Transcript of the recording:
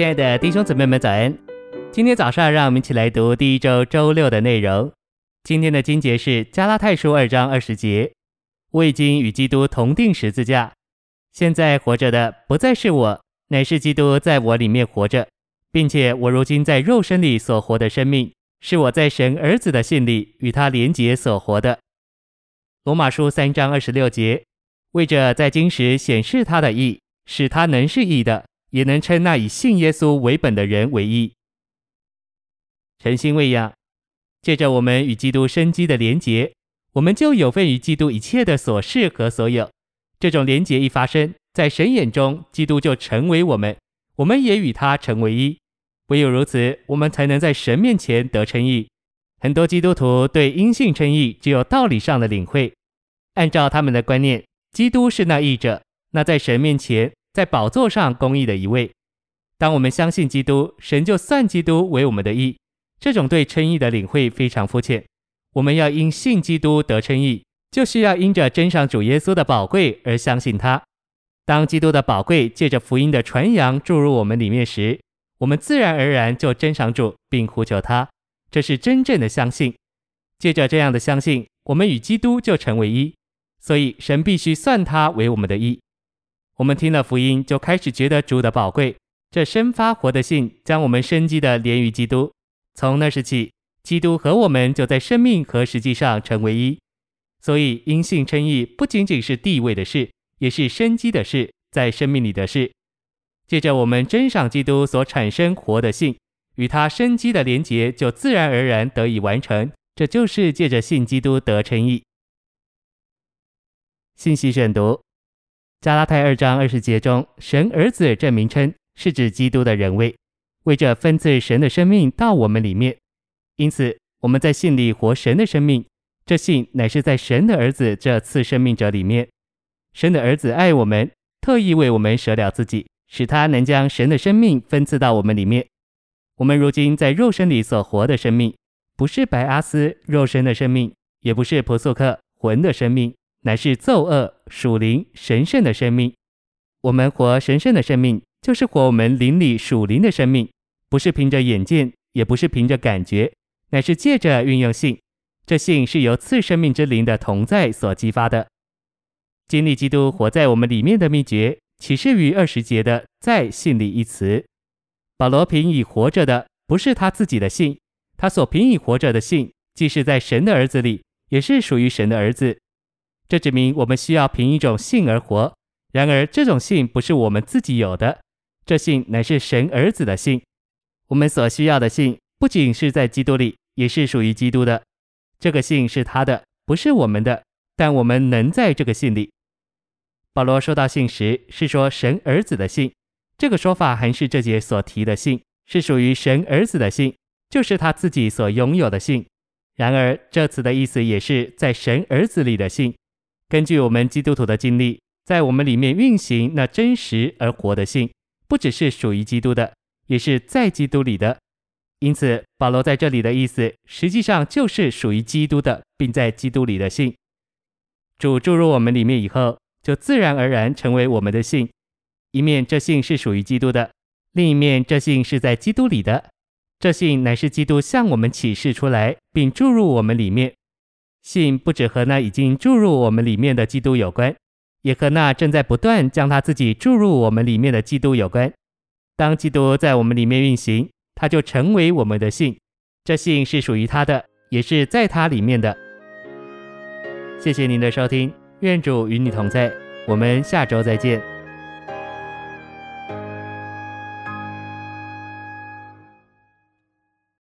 亲爱的弟兄姊妹们，早安！今天早上，让我们一起来读第一周周六的内容。今天的经节是加拉太书二章二十节：“我已经与基督同钉十字架，现在活着的不再是我，乃是基督在我里面活着，并且我如今在肉身里所活的生命，是我在神儿子的信里与他连结所活的。”罗马书三章二十六节：“为着在今时显示他的义，使他能是义的。”也能称那以信耶稣为本的人为义。诚心喂养，借着我们与基督生机的连结，我们就有份于基督一切的所事和所有。这种连结一发生，在神眼中，基督就成为我们，我们也与他成为一。唯有如此，我们才能在神面前得称义。很多基督徒对因信称义只有道理上的领会，按照他们的观念，基督是那义者，那在神面前。在宝座上公义的一位。当我们相信基督，神就算基督为我们的义。这种对称义的领会非常肤浅。我们要因信基督得称义，就是要因着真上主耶稣的宝贵而相信他。当基督的宝贵借着福音的传扬注入我们里面时，我们自然而然就真上主，并呼求他。这是真正的相信。借着这样的相信，我们与基督就成为一。所以神必须算他为我们的义。我们听了福音，就开始觉得主的宝贵。这生发活的信将我们生机的连于基督。从那时起，基督和我们就在生命和实际上成为一。所以因信称义不仅仅是地位的事，也是生机的事，在生命里的事。借着我们真赏基督所产生活的信，与他生机的连结就自然而然得以完成。这就是借着信基督得称义。信息选读。加拉太二章二十节中，神儿子这名称是指基督的人位，为着分赐神的生命到我们里面。因此，我们在信里活神的生命，这信乃是在神的儿子这赐生命者里面。神的儿子爱我们，特意为我们舍了自己，使他能将神的生命分赐到我们里面。我们如今在肉身里所活的生命，不是白阿斯肉身的生命，也不是朴素克魂的生命。乃是奏恶属灵神圣的生命。我们活神圣的生命，就是活我们灵里属灵的生命，不是凭着眼见，也不是凭着感觉，乃是借着运用性。这信是由次生命之灵的同在所激发的。经历基督活在我们里面的秘诀，启示于二十节的在信里一词。保罗凭以活着的，不是他自己的信，他所凭以活着的信，既是在神的儿子里，也是属于神的儿子。这指明我们需要凭一种信而活，然而这种信不是我们自己有的，这信乃是神儿子的信。我们所需要的信，不仅是在基督里，也是属于基督的。这个信是他的，不是我们的，但我们能在这个信里。保罗说到信时，是说神儿子的信。这个说法还是这节所提的信，是属于神儿子的信，就是他自己所拥有的信。然而这词的意思也是在神儿子里的信。根据我们基督徒的经历，在我们里面运行那真实而活的信，不只是属于基督的，也是在基督里的。因此，保罗在这里的意思，实际上就是属于基督的，并在基督里的信。主注入我们里面以后，就自然而然成为我们的信。一面这信是属于基督的，另一面这信是在基督里的。这信乃是基督向我们启示出来，并注入我们里面。信不只和那已经注入我们里面的基督有关，也和那正在不断将他自己注入我们里面的基督有关。当基督在我们里面运行，他就成为我们的信。这信是属于他的，也是在他里面的。谢谢您的收听，愿主与你同在，我们下周再见。